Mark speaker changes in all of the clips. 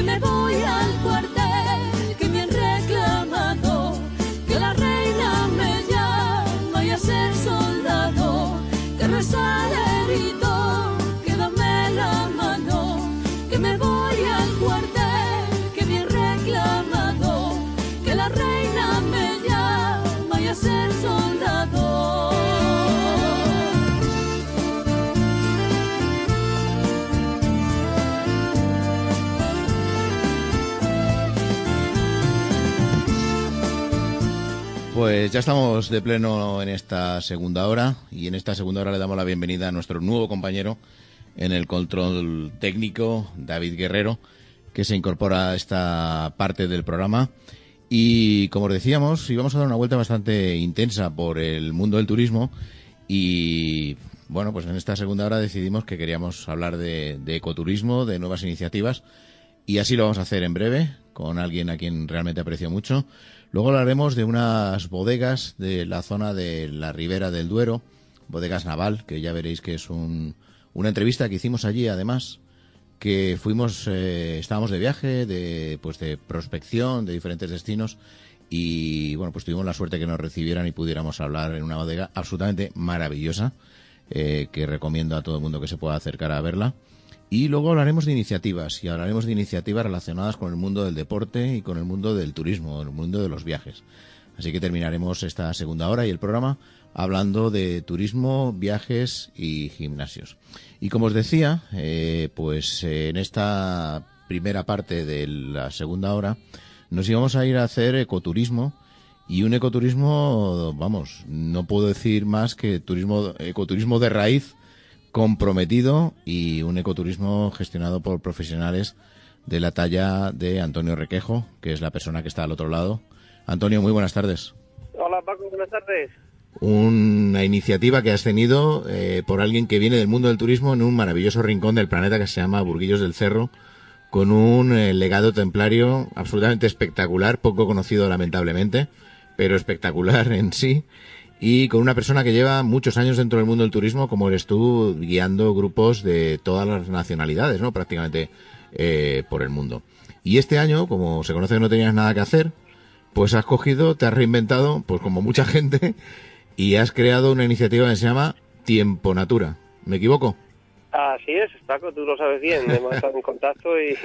Speaker 1: que me voy.
Speaker 2: Pues ya estamos de pleno en esta segunda hora y en esta segunda hora le damos la bienvenida a nuestro nuevo compañero en el control técnico, David Guerrero, que se incorpora a esta parte del programa. Y como os decíamos, íbamos a dar una vuelta bastante intensa por el mundo del turismo y bueno, pues en esta segunda hora decidimos que queríamos hablar de, de ecoturismo, de nuevas iniciativas y así lo vamos a hacer en breve con alguien a quien realmente aprecio mucho. Luego hablaremos de unas bodegas de la zona de la Ribera del Duero, bodegas naval, que ya veréis que es un, una entrevista que hicimos allí, además, que fuimos, eh, estábamos de viaje, de, pues de prospección, de diferentes destinos, y bueno, pues tuvimos la suerte que nos recibieran y pudiéramos hablar en una bodega absolutamente maravillosa, eh, que recomiendo a todo el mundo que se pueda acercar a verla. Y luego hablaremos de iniciativas, y hablaremos de iniciativas relacionadas con el mundo del deporte y con el mundo del turismo, el mundo de los viajes. Así que terminaremos esta segunda hora y el programa hablando de turismo, viajes y gimnasios. Y como os decía, eh, pues en esta primera parte de la segunda hora nos íbamos a ir a hacer ecoturismo y un ecoturismo, vamos, no puedo decir más que turismo, ecoturismo de raíz comprometido y un ecoturismo gestionado por profesionales de la talla de Antonio Requejo, que es la persona que está al otro lado. Antonio, muy buenas tardes.
Speaker 3: Hola Paco, buenas tardes.
Speaker 2: Una iniciativa que has tenido eh, por alguien que viene del mundo del turismo en un maravilloso rincón del planeta que se llama Burguillos del Cerro, con un eh, legado templario absolutamente espectacular, poco conocido lamentablemente, pero espectacular en sí y con una persona que lleva muchos años dentro del mundo del turismo, como eres tú, guiando grupos de todas las nacionalidades, ¿no? Prácticamente eh, por el mundo. Y este año, como se conoce que no tenías nada que hacer, pues has cogido, te has reinventado, pues como mucha gente, y has creado una iniciativa que se llama Tiempo Natura. ¿Me equivoco?
Speaker 3: Así es, Paco, tú lo sabes bien, hemos estado en contacto y,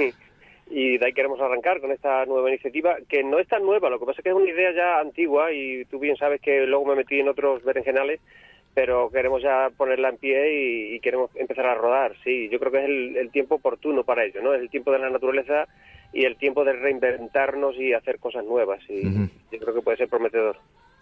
Speaker 3: y de ahí queremos arrancar con esta nueva iniciativa, que no es tan nueva, lo que pasa es que es una idea ya antigua y tú bien sabes que luego me metí en otros berenjenales, pero queremos ya ponerla en pie y, queremos empezar a rodar, sí, yo creo que es el, tiempo oportuno para ello, ¿no? Es el tiempo de la naturaleza y el tiempo de reinventarnos y hacer cosas nuevas y yo creo que puede ser prometedor.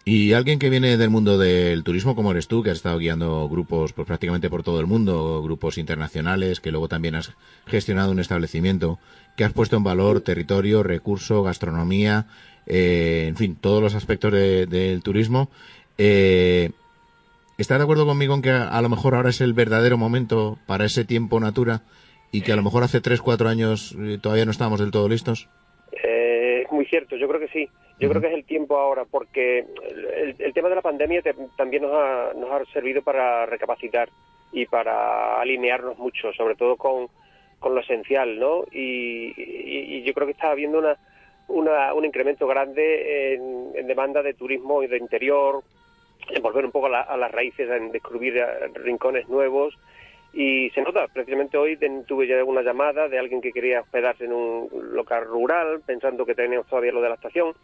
Speaker 2: Y alguien que viene del mundo del turismo como eres tú, que has estado guiando grupos pues, prácticamente por todo el mundo, grupos internacionales, que luego también has gestionado un establecimiento, que has puesto en valor territorio, recurso, gastronomía, eh, en fin, todos los aspectos del turismo. Eh, ¿Estás de acuerdo conmigo en que a, lo mejor ahora es el verdadero momento para ese tiempo natura y que a lo mejor hace tres, cuatro años eh, todavía no estábamos del todo listos?
Speaker 3: Muy cierto, yo creo que sí. Yo creo que es el tiempo ahora, porque el, tema de la pandemia también nos ha, nos ha servido para recapacitar y para alinearnos mucho, sobre todo con, con lo esencial, ¿no? Y, yo creo que está habiendo una, una, un incremento grande en, demanda de turismo y de interior, en volver un poco a, a las raíces, en descubrir rincones nuevos y se nota, precisamente hoy tuve ya una llamada de alguien que quería hospedarse en un local rural, pensando que teníamos todavía lo de la estación,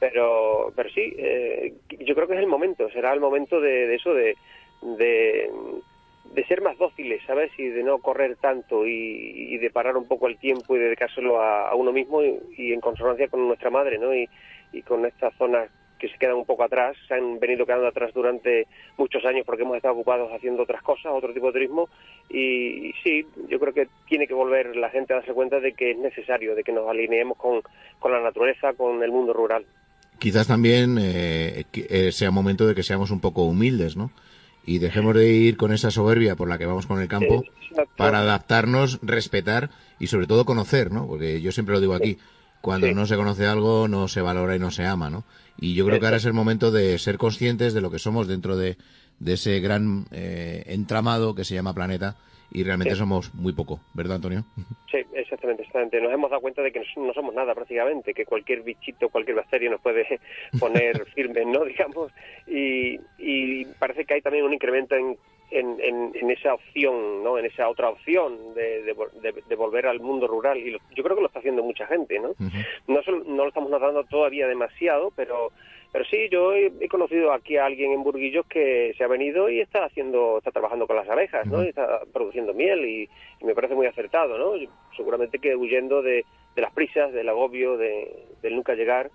Speaker 3: pero pero sí, eh, yo creo que es el momento, será el momento de, eso, de, de, ser más dóciles, ¿sabes? Y de no correr tanto y, de parar un poco el tiempo y dedicárselo a, uno mismo y, en consonancia con nuestra madre, ¿no? Y, y con estas zonas que se quedan un poco atrás, se han venido quedando atrás durante muchos años porque hemos estado ocupados haciendo otras cosas, otro tipo de turismo, y, sí, yo creo que tiene que volver la gente a darse cuenta de que es necesario, de que nos alineemos con, con la naturaleza, con el mundo rural.
Speaker 2: Quizás también eh, eh, sea momento de que seamos un poco humildes, ¿no? Y dejemos de ir con esa soberbia por la que vamos con el campo para adaptarnos, respetar y sobre todo conocer, ¿no? Porque yo siempre lo digo aquí, cuando no se conoce algo no se valora y no se ama, ¿no? Y yo creo que ahora es el momento de ser conscientes de lo que somos dentro de, ese gran eh, entramado que se llama planeta y realmente somos muy poco, ¿verdad, Antonio?
Speaker 3: Sí, exactamente, exactamente. Nos hemos dado cuenta de que no somos nada prácticamente, que cualquier bichito, cualquier bacteria nos puede poner firmes, ¿no? Digamos, y, y parece que hay también un incremento en en, en, esa opción, ¿no? En esa otra opción de, de, volver al mundo rural. Y yo creo que lo está haciendo mucha gente, ¿no? no, no lo estamos notando todavía demasiado, pero pero sí, yo he, conocido aquí a alguien en Burguillos que se ha venido y está haciendo, está trabajando con las abejas, ¿no? Y está produciendo miel y, me parece muy acertado, ¿no? seguramente que huyendo de, de las prisas, del agobio, de, del nunca llegar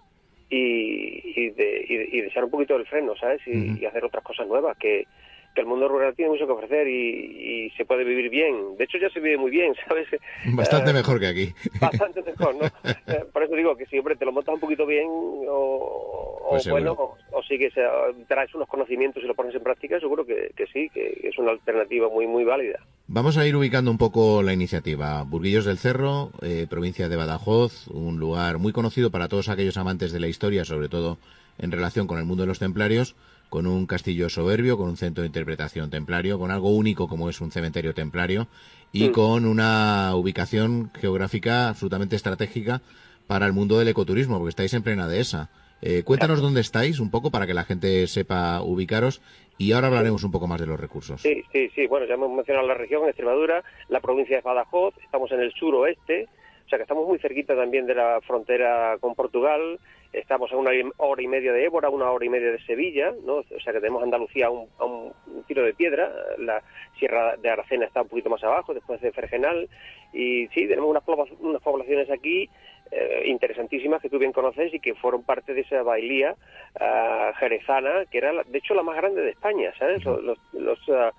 Speaker 3: y, y, de, y, de echar un poquito el freno, ¿sabes? y hacer otras cosas nuevas que, que el mundo rural tiene mucho que ofrecer y, se puede vivir bien. De hecho, ya se vive muy bien, ¿sabes?
Speaker 2: Bastante eh, mejor que aquí.
Speaker 3: Bastante mejor, ¿no? Eh, por eso digo que siempre te lo montas un poquito bien o, pues bueno, o, sigues, eh, traes unos conocimientos y lo pones en práctica, seguro que, sí, que es una alternativa muy, muy válida.
Speaker 2: Vamos a ir ubicando un poco la iniciativa. Burguillos del Cerro, provincia de Badajoz, un lugar muy conocido para todos aquellos amantes de la historia, sobre todo en relación con el mundo de los templarios con un castillo soberbio, con un centro de interpretación templario, con algo único como es un cementerio templario y mm. con una ubicación geográfica absolutamente estratégica para el mundo del ecoturismo, porque estáis en plena dehesa. Eh, cuéntanos dónde estáis un poco para que la gente sepa ubicaros y ahora hablaremos un poco más de los recursos.
Speaker 3: Sí, sí, sí. Bueno, ya hemos mencionado la región, Extremadura, la provincia de Badajoz, estamos en el suroeste, o sea que estamos muy cerquita también de la frontera con Portugal, estamos a una hora y media de Évora, una hora y media de Sevilla, ¿no? o sea que tenemos Andalucía a un, tiro de piedra, la Sierra de Aracena está un poquito más abajo, después de Fergenal, y sí, tenemos unas, unas poblaciones aquí eh, interesantísimas que tú bien conoces y que fueron parte de esa bailía uh, jerezana, que era, de hecho, la más grande de España, ¿sabes? Los, los, ah,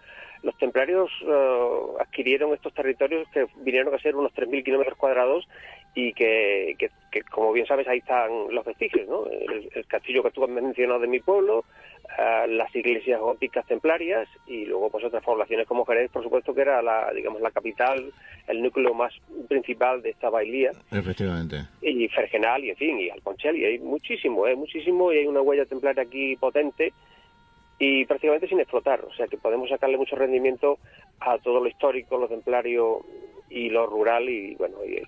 Speaker 3: los templarios uh, adquirieron estos territorios que vinieron a ser unos 3.000 kilómetros cuadrados y que, que, como bien sabes, ahí están los vestigios, ¿no? El, castillo que tú has mencionado de mi pueblo, uh, las iglesias góticas templarias y luego pues otras poblaciones como Jerez, por supuesto que era la, digamos, la capital, el núcleo más principal de esta bailía.
Speaker 2: Efectivamente.
Speaker 3: Y Fergenal y, en fin, y Alconchel, y hay muchísimo, ¿eh? Muchísimo, y hay una huella templaria aquí potente y prácticamente sin explotar. O sea que podemos sacarle mucho rendimiento a todo lo histórico, lo templario y lo rural y bueno y,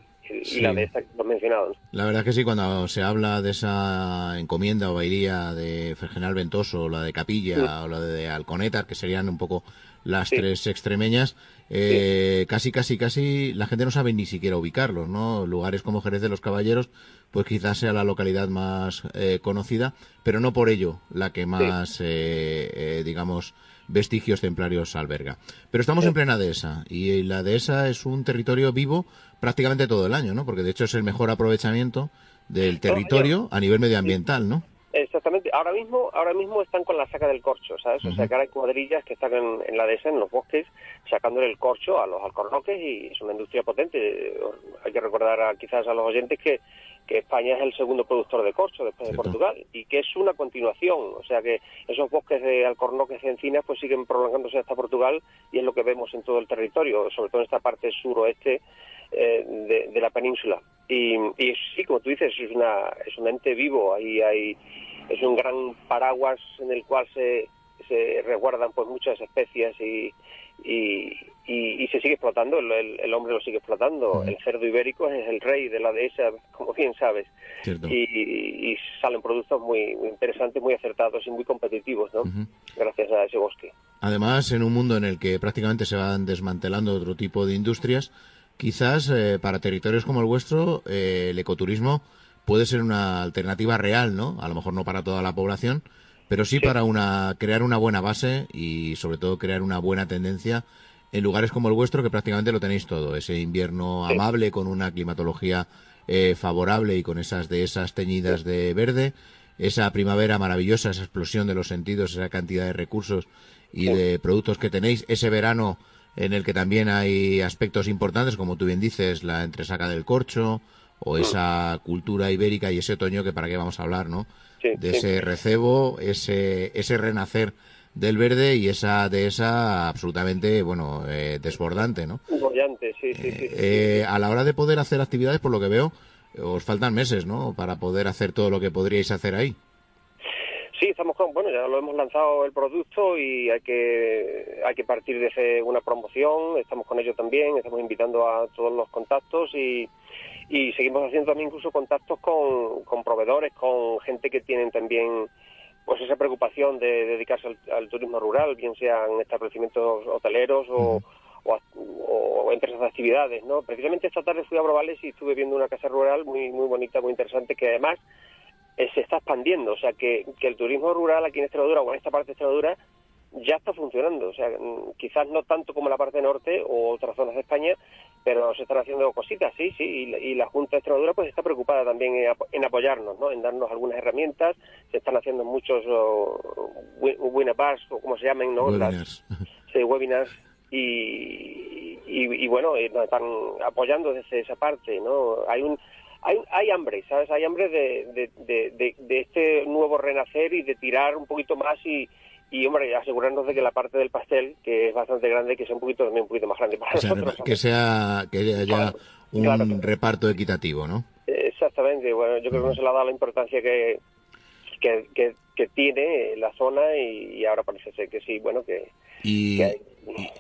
Speaker 3: la de esta que hemos mencionado.
Speaker 2: La verdad que sí, cuando se habla de esa encomienda o bailía de Fergenal Ventoso, la de Capilla o la de Alconetar, que serían un poco las tres extremeñas, eh, casi, casi, casi la gente no sabe ni siquiera ubicarlos, ¿no? Lugares como Jerez de los Caballeros, pues quizás sea la localidad más eh, conocida, pero no por ello la que más, eh, digamos, vestigios templarios alberga. Pero estamos en plena dehesa y la dehesa es un territorio vivo prácticamente todo el año, ¿no? Porque de hecho es el mejor aprovechamiento del territorio a nivel medioambiental, ¿no?
Speaker 3: Exactamente. Ahora mismo, ahora mismo están con la saca del corcho, ¿sabes? O sea, que ahora hay cuadrillas que están en, la dehesa, en los bosques, sacándole el corcho a los alcornoques y es una industria potente. Hay que recordar a, quizás a los oyentes que, que España es el segundo productor de corcho después de Portugal y que es una continuación. O sea, que esos bosques de alcornoques y encinas pues siguen prolongándose hasta Portugal y es lo que vemos en todo el territorio, sobre todo en esta parte suroeste eh, de, la península. Y, y sí, como tú dices, es, una, es un ente vivo, ahí hay es un gran paraguas en el cual se, se resguardan pues muchas especies y, y, y, se sigue explotando, el, el, hombre lo sigue explotando. El cerdo ibérico es el rey de la dehesa, como bien sabes. Y, y, salen productos muy, muy, interesantes, muy acertados y muy competitivos, ¿no? Gracias a ese bosque.
Speaker 2: Además, en un mundo en el que prácticamente se van desmantelando otro tipo de industrias, quizás eh, para territorios como el vuestro, eh, el ecoturismo puede ser una alternativa real, ¿no? A lo mejor no para toda la población, pero sí, para una, crear una buena base y sobre todo crear una buena tendencia en lugares como el vuestro que prácticamente lo tenéis todo. Ese invierno amable con una climatología eh, favorable y con esas de esas teñidas de verde. esa primavera maravillosa, esa explosión de los sentidos, esa cantidad de recursos y de productos que tenéis, ese verano en el que también hay aspectos importantes, como tú bien dices, la entresaca del corcho o esa cultura ibérica y ese otoño que para qué vamos a hablar, ¿no? de ese recebo, ese, ese renacer del verde y esa de esa absolutamente, bueno, eh, desbordante, ¿no?
Speaker 3: Desbordante, sí, sí, sí,
Speaker 2: eh, A la hora de poder hacer actividades, por lo que veo, os faltan meses, ¿no? Para poder hacer todo lo que podríais hacer ahí.
Speaker 3: Sí, estamos con, bueno, ya lo hemos lanzado el producto y hay que hay que partir de una promoción, estamos con ello también, estamos invitando a todos los contactos y, y seguimos haciendo también incluso contactos con, con proveedores, con gente que tienen también pues esa preocupación de dedicarse al, turismo rural, bien sean establecimientos hoteleros o, o, empresas de actividades, ¿no? Precisamente esta tarde fui a Brobales y estuve viendo una casa rural muy muy bonita, muy interesante, que además eh, se está expandiendo, o sea que, que el turismo rural aquí en Extremadura o en esta parte de Extremadura ya está funcionando, o sea, mm, quizás no tanto como la parte norte o otras zonas de España, pero se están haciendo cositas, sí, sí, y, la Junta de Extremadura pues está preocupada también en, apoyarnos, ¿no? En darnos algunas herramientas, se están haciendo muchos webinars, o como se llaman, ¿no?
Speaker 2: Webinars.
Speaker 3: sí, webinars, y, y, bueno, nos están apoyando desde esa parte, ¿no? Hay un hay, hay hambre, ¿sabes? Hay hambre de, de, de este nuevo renacer y de tirar un poquito más y, y hombre asegurarnos de que la parte del pastel que es bastante grande que sea un poquito también un poquito más grande para nosotros.
Speaker 2: que sea que haya un reparto equitativo no
Speaker 3: exactamente bueno yo creo que no se le ha dado la importancia que que, que, tiene la zona y, ahora parece ser que sí bueno que
Speaker 2: y,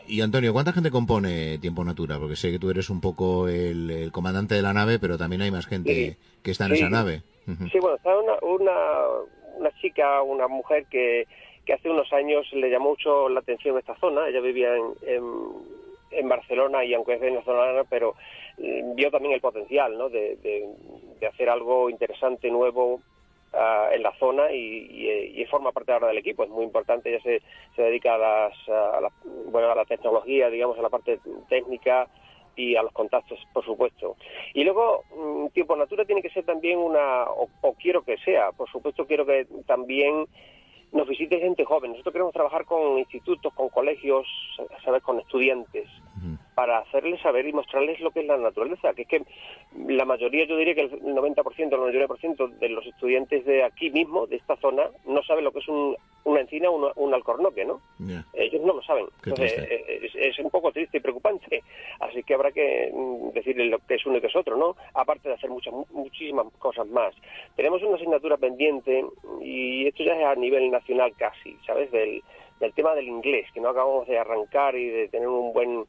Speaker 2: y, Antonio cuánta gente compone Tiempo Natura porque sé que tú eres un poco el, comandante de la nave pero también hay más gente que está en esa nave.
Speaker 3: Sí bueno está una, una una chica una mujer que que hace unos años le llamó mucho la atención esta zona. Ella vivía en, en, Barcelona y aunque es venezolana, pero mm, vio también el potencial ¿no? de, de, hacer algo interesante, nuevo ah, en la zona y, y, forma parte ahora del equipo. Es muy importante. Ella se, se dedica a, las, la, bueno, a la tecnología, digamos, a la parte técnica y a los contactos, por supuesto. Y luego, mm, Tiempo Natura tiene que ser también una, o quiero que sea, por supuesto quiero que también nos visite gente joven. Nosotros queremos trabajar con institutos, con colegios, ¿sabes? con estudiantes para hacerles saber y mostrarles lo que es la naturaleza, que es que la mayoría, yo diría que el 90%, el 99% de los estudiantes de aquí mismo, de esta zona, no saben lo que es una encina o un alcornoque, ¿no? Ellos no lo saben. Entonces, eh, es, un poco triste y preocupante. Así que habrá que mm, decirles lo que es uno y que es otro, ¿no? Aparte de hacer muchas, muchísimas cosas más. Tenemos una asignatura pendiente y esto ya es a nivel nacional casi, ¿sabes? Del, del tema del inglés, que no acabamos de arrancar y de tener un buen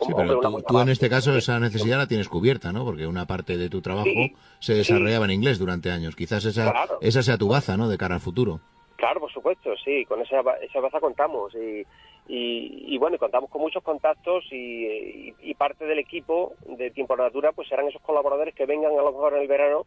Speaker 2: Sí, pero tú, en este caso esa necesidad la tienes cubierta, ¿no? Porque una parte de tu trabajo se desarrollaba en inglés durante años. Quizás esa, esa sea tu baza, ¿no? De cara al futuro.
Speaker 3: Claro, por supuesto, sí. Con esa, esa baza contamos. Y, y, bueno, contamos con muchos contactos y, y, parte del equipo de Tiempo Natura pues serán esos colaboradores que vengan a lo mejor en el verano,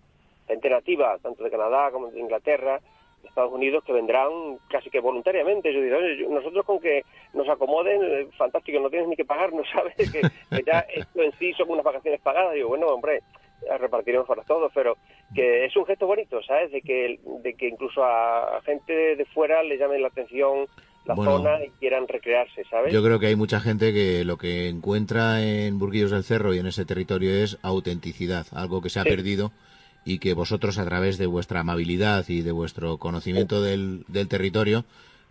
Speaker 3: gente nativa, tanto de Canadá como de Inglaterra, Estados Unidos que vendrán casi que voluntariamente. Yo digo, nosotros con que nos acomoden, eh, fantástico, no tienes ni que pagar, no sabes que, ya esto en sí son unas vacaciones pagadas. Digo, bueno, hombre, repartiremos para todos, pero que es un gesto bonito, ¿sabes? De que, de que incluso a, gente de fuera le llame la atención la zona y quieran recrearse, ¿sabes?
Speaker 2: Yo creo que hay mucha gente que lo que encuentra en Burguillos del Cerro y en ese territorio es autenticidad, algo que se ha perdido y que vosotros a través de vuestra amabilidad y de vuestro conocimiento del, del territorio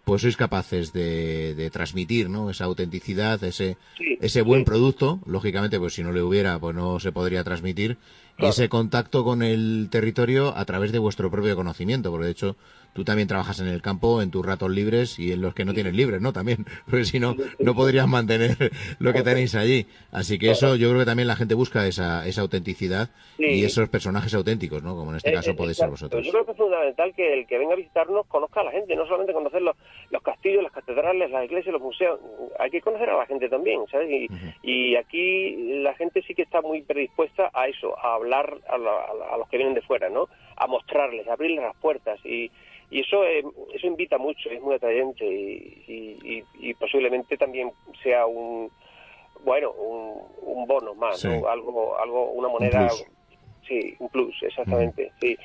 Speaker 2: pues sois capaces de, de, transmitir ¿no? esa autenticidad, ese, ese buen producto, lógicamente pues si no le hubiera pues no se podría transmitir, y ese contacto con el territorio a través de vuestro propio conocimiento, porque de hecho tú también trabajas en el campo, en tus ratos libres y en los que no tienes libres, ¿no? También, porque si no, no podrías mantener lo que tenéis allí. Así que eso yo creo que también la gente busca esa, esa autenticidad y esos personajes auténticos, ¿no? Como en este eh, caso podéis ser vosotros.
Speaker 3: Yo creo que es fundamental que el que venga a visitarnos conozca a la gente, no solamente conocer los, los castillos, las catedrales, las iglesias, los museos, hay que conocer a la gente también, ¿sabes? Y, y aquí la gente sí que está muy predispuesta a eso, a hablar a, a los que vienen de fuera, ¿no? A mostrarles, a abrirles las puertas y y eso eh, eso invita mucho es muy atrayente y, y, posiblemente también sea un bueno un, bono más algo algo una moneda sí un plus exactamente sí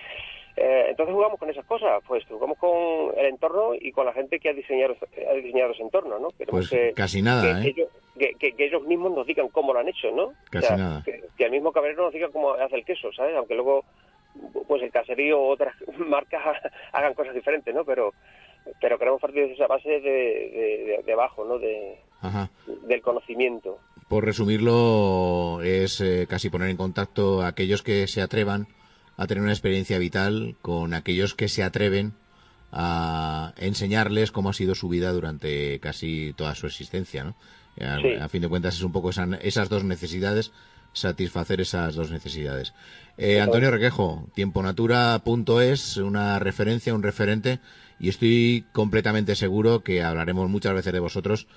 Speaker 3: Eh, entonces jugamos con esas cosas, pues jugamos con el entorno y con la gente que ha diseñado, ha diseñado ese entorno, ¿no?
Speaker 2: pues casi nada,
Speaker 3: que, ¿eh? Ellos, que, ellos mismos nos digan cómo lo han hecho, ¿no?
Speaker 2: Casi nada.
Speaker 3: Que, el mismo cabrero nos diga cómo hace el queso, ¿sabes? Aunque luego pues el caserío o otras marcas hagan cosas diferentes, ¿no? Pero pero queremos partir de esa base de, de, abajo, ¿no? De, del conocimiento.
Speaker 2: Por resumirlo, es eh, casi poner en contacto a aquellos que se atrevan a tener una experiencia vital con aquellos que se atreven a enseñarles cómo ha sido su vida durante casi toda su existencia, ¿no? A, fin de cuentas es un poco esas dos necesidades, satisfacer esas dos necesidades. Eh, Antonio Requejo, tiemponatura.es, una referencia, un referente, y estoy completamente seguro que hablaremos muchas veces de vosotros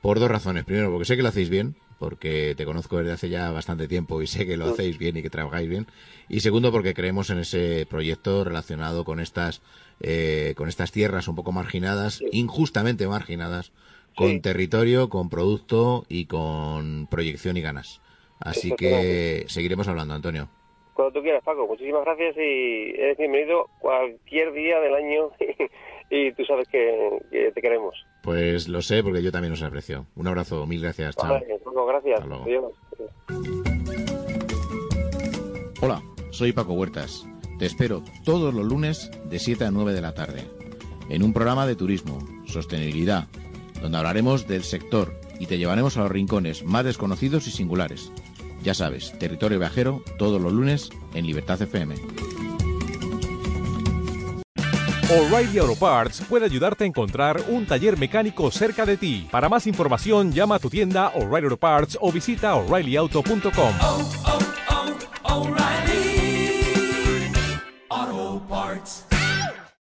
Speaker 2: por dos razones. Primero, porque sé que lo hacéis bien, porque te conozco desde hace ya bastante tiempo y sé que lo hacéis bien y que trabajáis bien. Y segundo, porque creemos en ese proyecto relacionado con estas, eh, con estas tierras un poco marginadas, injustamente marginadas, con territorio, con producto y con proyección y ganas. Así que seguiremos hablando, Antonio.
Speaker 3: Cuando tú quieras, Paco. Muchísimas gracias y eres bienvenido cualquier día del año y tú sabes que, te queremos.
Speaker 2: Pues lo sé porque yo también os aprecio. Un abrazo, mil gracias. Chao.
Speaker 3: gracias.
Speaker 2: Hola, soy Paco Huertas. Te espero todos los lunes de 7 a 9 de la tarde en un programa de turismo, sostenibilidad, donde hablaremos del sector y te llevaremos a los rincones más desconocidos y singulares. Ya sabes, territorio viajero todos los lunes en Libertad FM.
Speaker 4: O'Reilly Auto Parts puede ayudarte a encontrar un taller mecánico cerca de ti. Para más información, llama a tu tienda O'Reilly Auto Parts o visita oreillyauto.com.